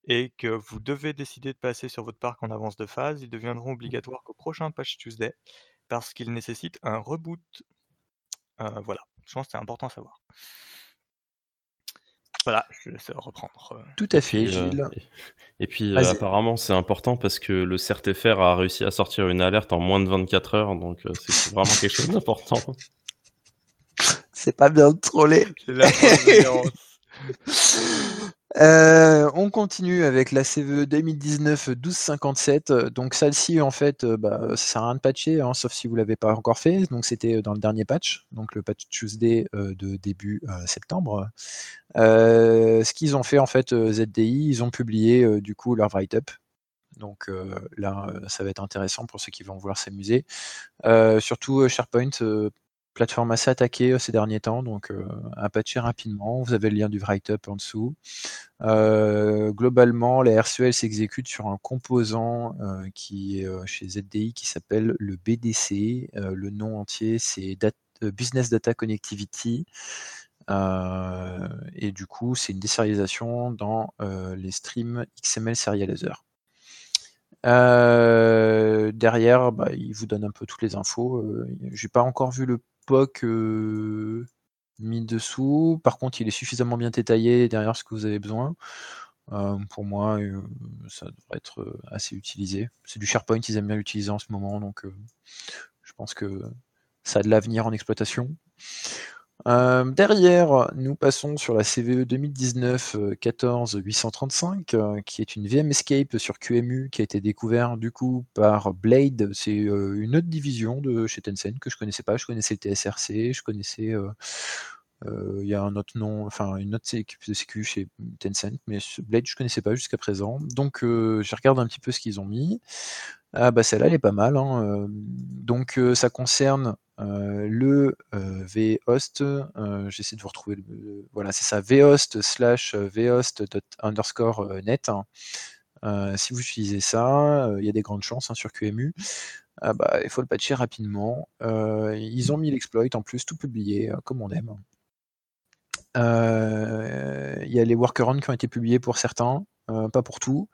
et que vous devez décider de passer sur votre parc en avance de phase. Ils deviendront obligatoires qu'au prochain patch Tuesday parce qu'ils nécessitent un reboot. voilà, je pense que c'est important à savoir. Voilà, je laisse reprendre. Tout à fait, Gilles. et, puis apparemment c'est important parce que le CRTFR a réussi à sortir une alerte en moins de 24 heures, donc c'est (laughs) vraiment quelque chose d'important. C'est pas bien de troller. (laughs) Euh, on continue avec la CVE 2019-1257. Donc celle-ci, en fait, euh, bah, ça sert à rien de patcher, hein, sauf si vous l'avez pas encore fait. Donc c'était dans le dernier patch, donc le patch Tuesday euh, de début septembre. ce qu'ils ont fait, en fait, ZDI, ils ont publié du coup leur write-up. Donc là, ça va être intéressant pour ceux qui vont vouloir s'amuser. surtout SharePoint plateforme assez attaquée euh, ces derniers temps, donc euh, à patcher rapidement. Vous avez le lien du write-up en dessous. Euh, globalement, la RCL s'exécute sur un composant qui est chez ZDI qui s'appelle le BDC. le nom entier, c'est Business Data Connectivity. et du coup, c'est une désérialisation dans les streams XML Serializer. derrière, bah, il vous donne un peu toutes les infos. J'ai pas encore vu le POC mis dessous. Par contre, il est suffisamment bien détaillé derrière ce que vous avez besoin. pour moi, ça devrait être assez utilisé. C'est du SharePoint, ils aiment bien l'utiliser en ce moment, donc je pense que ça a de l'avenir en exploitation. Euh, derrière, nous passons sur la CVE 2019-14-835, euh, qui est une VM Escape sur QMU qui a été découvert du coup par Blade. C'est euh, une autre division de chez Tencent que je connaissais pas. Je connaissais le TSRC, je connaissais. Il y a un autre nom, enfin une autre équipe de chez Tencent, mais Blade je connaissais pas jusqu'à présent. Donc je regarde un petit peu ce qu'ils ont mis. Ah bah celle-là elle est pas mal. Hein, donc ça concerne le vhost, j'essaie de vous retrouver le, voilà, c'est ça, vhost slash vhost underscore net. Hein. si vous utilisez ça, il y a des grandes chances hein, sur QMU. Ah bah, il faut le patcher rapidement. ils ont mis l'exploit en plus, tout publié, comme on aime. Il y a les workarounds qui ont été publiés pour certains, pas pour tout.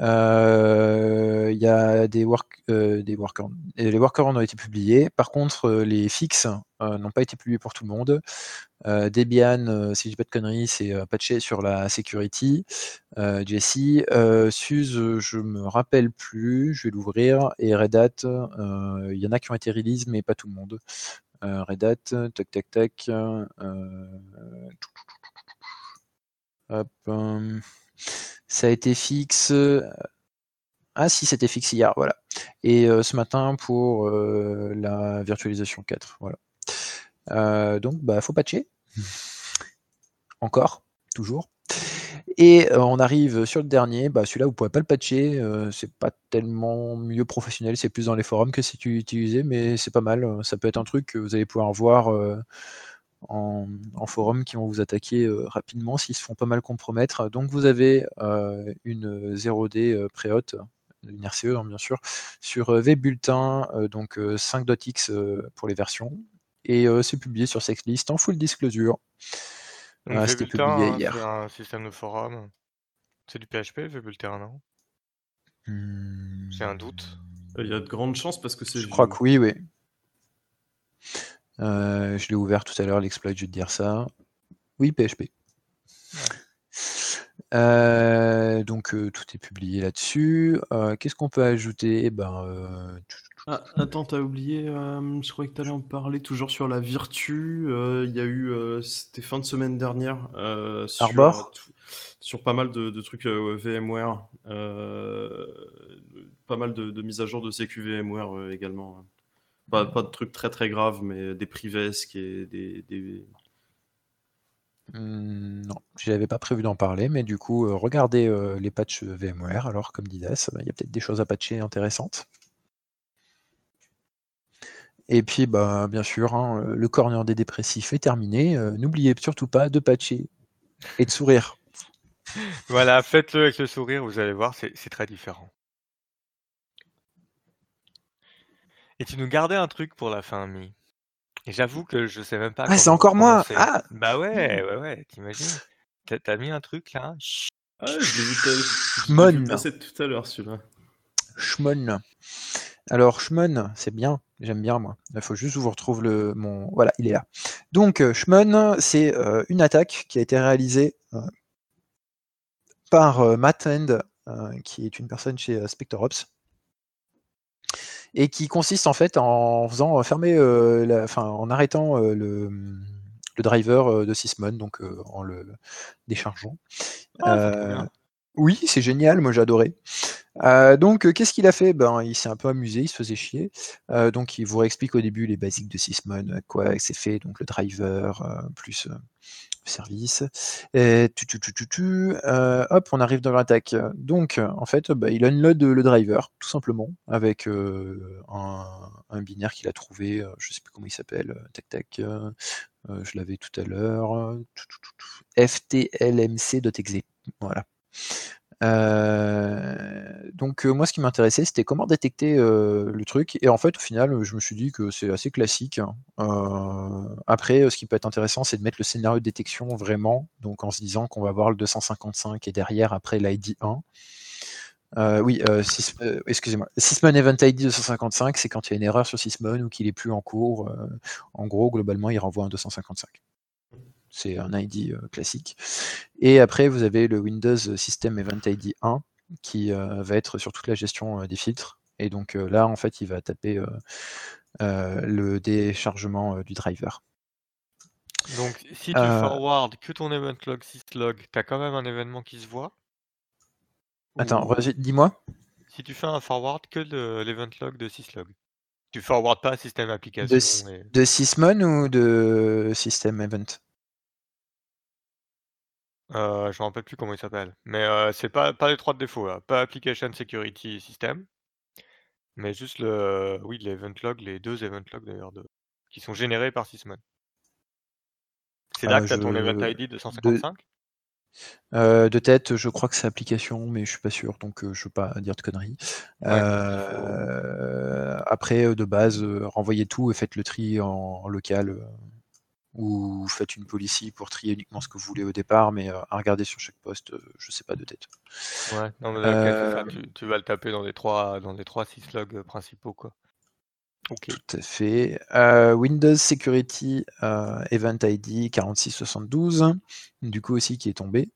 Euh, Il y a des, work, euh, des workers. et Les workers ont été publiés. Par contre, euh, les fixes euh, n'ont pas été publiés pour tout le monde. Euh, Debian, euh, si je dis pas de conneries, c'est euh, patché sur la security. Euh, Jesse, euh, Suze, euh, je me rappelle plus. Je vais l'ouvrir. Et Red Hat, euh, il y en a qui ont été release, mais pas tout le monde. Euh, Red Hat, tac tac tac. euh, euh, ça a été fixe. Ah si, c'était fixe hier, voilà. Et euh, ce matin pour euh, la virtualisation 4, voilà. Euh, donc, bah, faut patcher. (laughs) Encore, toujours. Et euh, on arrive sur le dernier, bah, celui-là vous pouvez pas le patcher, euh, c'est pas tellement mieux professionnel, c'est plus dans les forums que c'est utilisé, mais c'est pas mal, euh, ça peut être un truc que vous allez pouvoir voir euh, en, en forum qui vont vous attaquer euh, rapidement s'ils se font pas mal compromettre. Donc vous avez euh, une 0D euh, pré-hot, une RCE hein, bien sûr, sur euh, VBulletin, euh, donc euh, 5.x euh, pour les versions, et euh, c'est publié sur Sexlist en full disclosure. Ah, c'était Vbulletin, publié hein, hier. c'est un système de forum. C'est du PHP, Vbulletin, non? Hmm, J'ai un doute. Il y a de grandes chances parce que c'est Je crois que oui, oui. Euh, je l'ai ouvert tout à l'heure, l'exploit, je vais te dire ça. Oui, PHP. Euh, donc euh, tout est publié là-dessus. Qu'est-ce qu'on peut ajouter? Eh ben, Ah, attends, t'as oublié, je croyais que t'allais en parler toujours sur la Virtu. euh, Il y a eu, c'était fin de semaine dernière, sur, Arbor? tout- sur pas mal de, de trucs VMware, pas mal de, de mises à jour de sécu VMware également. Pas, pas de trucs très très graves, mais des privesques et des, des- Hmm, non, je n'avais pas prévu d'en parler, mais du coup, euh, regardez euh, les patchs VMware. Alors, comme dit Das, il y a peut-être des choses à patcher intéressantes. Et puis, bah, bien sûr, hein, le corner des dépressifs est terminé. Euh, N'oubliez surtout pas de patcher et de sourire. (laughs) Voilà, faites-le avec le sourire, vous allez voir, c'est très différent. Et tu nous gardais un truc pour la fin, Mi. Et j'avoue que je sais même pas Ah, c'est encore moi. Ah Bah ouais, ouais, ouais, t'imagines? T'as t'as mis un truc là? Ah, je l'ai vu, tout à l'heure celui-là. Schmon. Alors, Schmon, c'est bien, j'aime bien moi. Il faut juste que je vous retrouve le mon. Voilà, il est là. Donc, euh, Schmon, c'est euh, une attaque qui a été réalisée euh, par euh, Matt End, euh, qui est une personne chez euh, SpectreOps, et qui consiste en fait en faisant fermer, euh, la- enfin, en arrêtant euh, le, le driver euh, de Sysmon, donc euh, en le déchargeant. Ah, Euh, oui, c'est génial, moi. Euh, donc, euh, qu'est-ce qu'il a fait? Ben, il s'est un peu amusé, il se faisait chier. Euh, donc, il vous réexplique au début les basiques de Sysmon, quoi c'est fait, donc le driver euh, plus euh, service. Euh, hop, on arrive dans l'attaque. Donc, en fait, bah, il unload le driver, tout simplement, avec euh, un, binaire qu'il a trouvé, euh, je sais plus comment il s'appelle, tac tac, je l'avais tout à l'heure, ftLmc.exe. Voilà. Euh, donc euh, moi ce qui m'intéressait c'était comment détecter euh, le truc et en fait au final je me suis dit que c'est assez classique. hein. Après ce qui peut être intéressant c'est de mettre le scénario de détection vraiment donc en se disant qu'on va voir le 255 et derrière après l'ID 1. Euh, oui, excusez-moi. Sysmon Event ID 255, c'est quand il y a une erreur sur Sysmon ou qu'il est plus en cours. en gros, globalement, il renvoie un 255. C'est un ID euh, classique. Et après, vous avez le Windows System Event ID 1 qui euh, va être sur toute la gestion euh, des filtres. Et donc là, en fait, il va taper le déchargement du driver. Donc, si tu forward que ton event log syslog, t'as quand même un événement qui se voit? Attends, Ou dis-moi. si tu fais un forward que de l'event log de syslog? Tu forward pas système De, application et... de Sysmon ou de System Event? Euh, je me rappelle plus comment il s'appelle. Mais euh, c'est pas, pas les trois de défaut là. Pas application security system, mais juste le, oui, l'event log, les deux event logs d'ailleurs de, qui sont générés par Sysmon. C'est là Euh, que tu as ton event je- ID de, 255? euh, de tête, je crois que c'est application, mais je suis pas sûr, donc euh, je veux pas dire de conneries. Ouais, il faut. Euh, après, de base, renvoyez tout et faites le tri en, en local. euh, ou faites une policy pour trier uniquement ce que vous voulez au départ, mais à regarder sur chaque poste, je sais pas de tête. Ouais, non, mais ça, tu, tu, vas le taper dans les trois, dans les trois syslog principaux, quoi. Tout à fait. Euh, Windows Security euh, Event ID 4672, du coup aussi qui est tombé.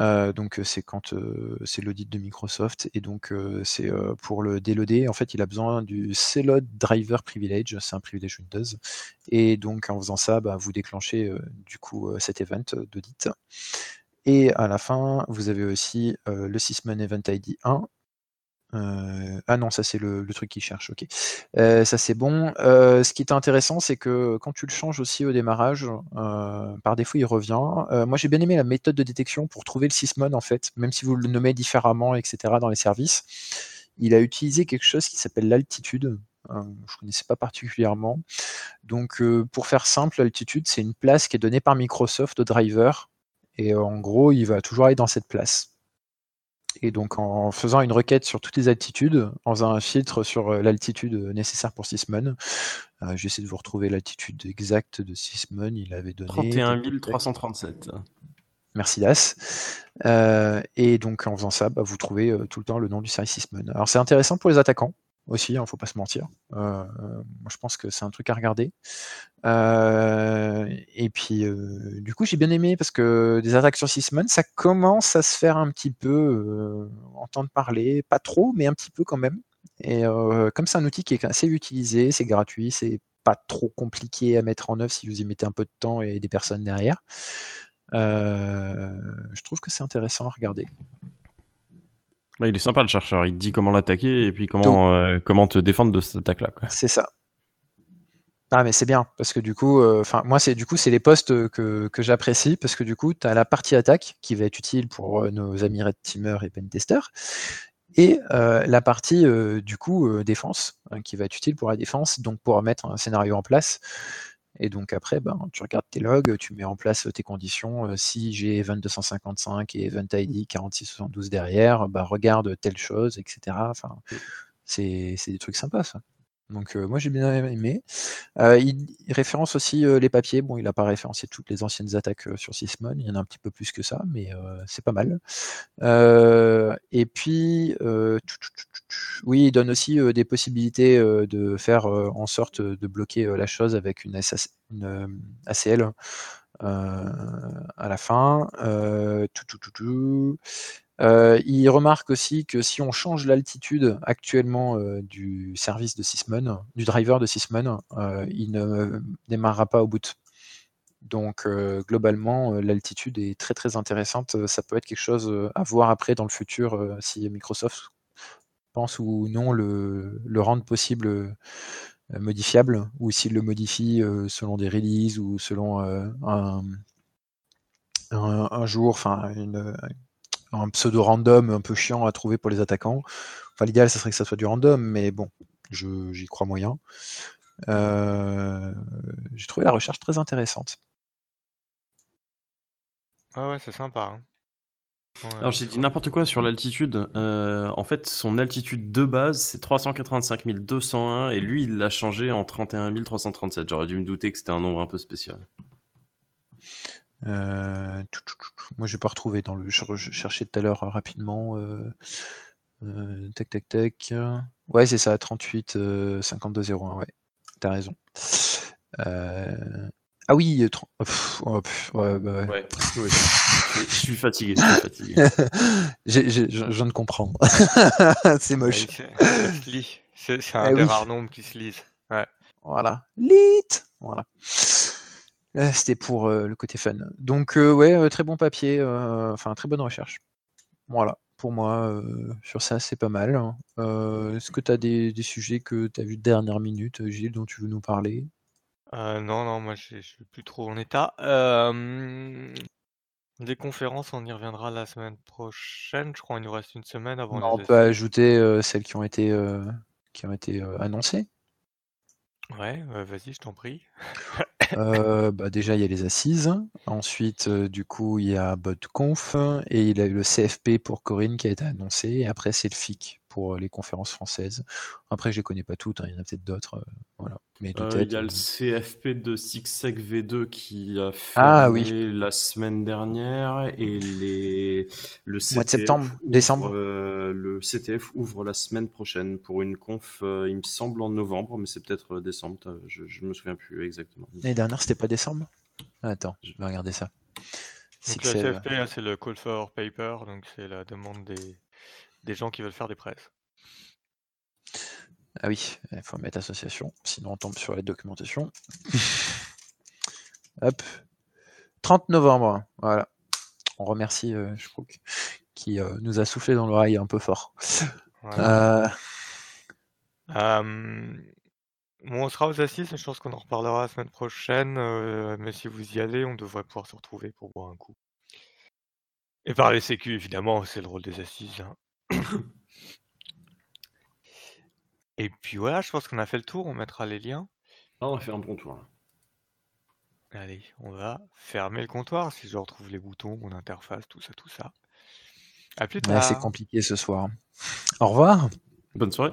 Euh, donc c'est quand c'est l'audit de Microsoft et donc c'est pour le déloader. En fait, il a besoin du CLOD Driver Privilege, c'est un privilège Windows. Et donc en faisant ça, bah, vous déclenchez du coup cet event d'audit. Et à la fin, vous avez aussi le Sysmon Event ID 1 euh, ah non, ça c'est le, truc qui cherche, ok. Euh, ça c'est bon. Euh, ce qui est intéressant, c'est que quand tu le changes aussi au démarrage, par défaut il revient. moi j'ai bien aimé la méthode de détection pour trouver le sysmon en fait, même si vous le nommez différemment, etc. dans les services. Il a utilisé quelque chose qui s'appelle l'altitude. je ne connaissais pas particulièrement. Donc pour faire simple, l'altitude c'est une place qui est donnée par Microsoft au driver. Et en gros, il va toujours aller dans cette place. Et donc en faisant une requête sur toutes les altitudes, en faisant un filtre sur euh, l'altitude nécessaire pour Sysmon, euh, j'essaie de vous retrouver l'altitude exacte de Sysmon, il avait donné... 31 337. Merci Das. Euh, et donc en faisant ça, bah, vous trouvez tout le temps le nom du service Sysmon. Alors c'est intéressant pour les attaquants, aussi, il hein, ne faut pas se mentir. Euh, moi, je pense que c'est un truc à regarder. Euh, et puis, euh, du coup, j'ai bien aimé parce que des attaques sur Sysmon, ça commence à se faire un petit peu entendre parler, pas trop, mais un petit peu quand même. Et comme c'est un outil qui est assez utilisé, c'est gratuit, c'est pas trop compliqué à mettre en œuvre si vous y mettez un peu de temps et des personnes derrière. je trouve que c'est intéressant à regarder il est sympa le chercheur, il te dit comment l'attaquer et puis comment, euh, comment te défendre de cette attaque-là. C'est ça. Ah mais c'est bien, parce que du coup, euh, moi c'est du coup c'est les postes que, que j'apprécie, parce que du coup, tu as la partie attaque qui va être utile pour euh, nos amis Red Teamer et Pentester, et la partie du coup défense, hein, qui va être utile pour la défense, donc pour mettre un scénario en place. Et donc après, ben, tu regardes tes logs, tu mets en place tes conditions. Si j'ai Event 255 et Event ID 4672 derrière, bah, regarde telle chose, etc. Enfin, mmh. c'est des trucs sympas, ça. Donc euh, moi j'ai bien aimé. Euh, il, référence aussi les papiers. Bon, il n'a pas référencé toutes les anciennes attaques sur Sysmon. Il y en a un petit peu plus que ça, mais c'est pas mal. et puis, oui, il donne aussi des possibilités de faire en sorte de bloquer la chose avec une, ACL à la fin. Il remarque aussi que si on change l'altitude actuellement du service de Sysmon, du driver de Sysmon, il ne démarrera pas au bout. Donc globalement, l'altitude est très très intéressante. Ça peut être quelque chose à voir après dans le futur si Microsoft pense ou non le, rendre possible euh, modifiable, ou s'il le modifie euh, selon des releases ou selon euh, un, un, jour, enfin un pseudo random un peu chiant à trouver pour les attaquants. Enfin, l'idéal, ce serait que ça soit du random, mais bon, j'y crois moyen. J'ai trouvé la recherche très intéressante. Ah ouais, c'est sympa. Hein. Alors j'ai dit n'importe quoi sur l'altitude. Euh, en fait, son altitude de base, c'est 385 201 et lui, il l'a changé en 31 337. J'aurais dû me douter que c'était un nombre un peu spécial. Euh, moi, je vais pas retrouvé dans le. Je cherchais tout à l'heure rapidement. Euh, tac, tac, tac. Ouais, c'est ça, 38 5201. Ouais, t'as raison. Ah oui, oh, ouais, bah (laughs) ouais. Je suis fatigué. Je, suis fatigué. (laughs) je, viens de comprendre. (laughs) c'est moche. c'est un eh des rares nombres qui se lisent. Ouais. Voilà. Lit Voilà. C'était pour euh, le côté fun. Donc, euh, ouais, euh, très bon papier. Enfin, très bonne recherche. Voilà. Pour moi, sur ça, c'est pas mal. Hein. Est-ce que tu as des, des, sujets que tu as vus de dernière minute, Gilles, dont tu veux nous parler? Non, non, moi je suis plus trop en état. Les conférences, on y reviendra la semaine prochaine. Je crois qu'il nous reste une semaine avant on peut ajouter euh, celles qui ont été, qui ont été annoncées. Ouais, vas-y, je t'en prie. (laughs) bah, déjà, il y a les assises. Ensuite, du coup, il y a BotConf et il y a eu le CFP pour Corinne qui a été annoncé. Et après, c'est le FIC pour les conférences françaises. Après, je les connais pas toutes, hein, il y en a peut-être d'autres. euh, voilà. Mais de Euh, tête, Il y a euh, le CFP de SIGSEC V2 qui a Ah, oui. la semaine dernière et les, le CTF Mois de septembre, ouvre, décembre. euh, le CTF ouvre la semaine prochaine pour une conf, euh, il me semble en novembre, mais c'est peut-être euh, décembre, euh, je, je me souviens plus exactement. L'année dernière, c'était pas décembre? Attends, je vais regarder ça. Donc la. CFP, c'est le call for paper, donc c'est la demande des, des gens qui veulent faire des presses. Ah oui, il faut mettre association, sinon on tombe sur la documentation. (laughs) Hop. 30 novembre, voilà. On remercie euh, Shprook, qui euh, nous a soufflé dans l'oreille un peu fort. Voilà. Euh, Euh, bon, on sera aux assises, je pense qu'on en reparlera la semaine prochaine, mais si vous y allez, on devrait pouvoir se retrouver pour boire un coup. Et parler sécu, évidemment, c'est le rôle des assises. hein. Et puis voilà, je pense qu'on a fait le tour, on mettra les liens. Ah, on a fait un bon tour. là. Allez, on va fermer le comptoir si je retrouve les boutons, mon interface, tout ça, tout ça. À plus ouais, c'est tard. compliqué ce soir. Au revoir. Bonne soirée.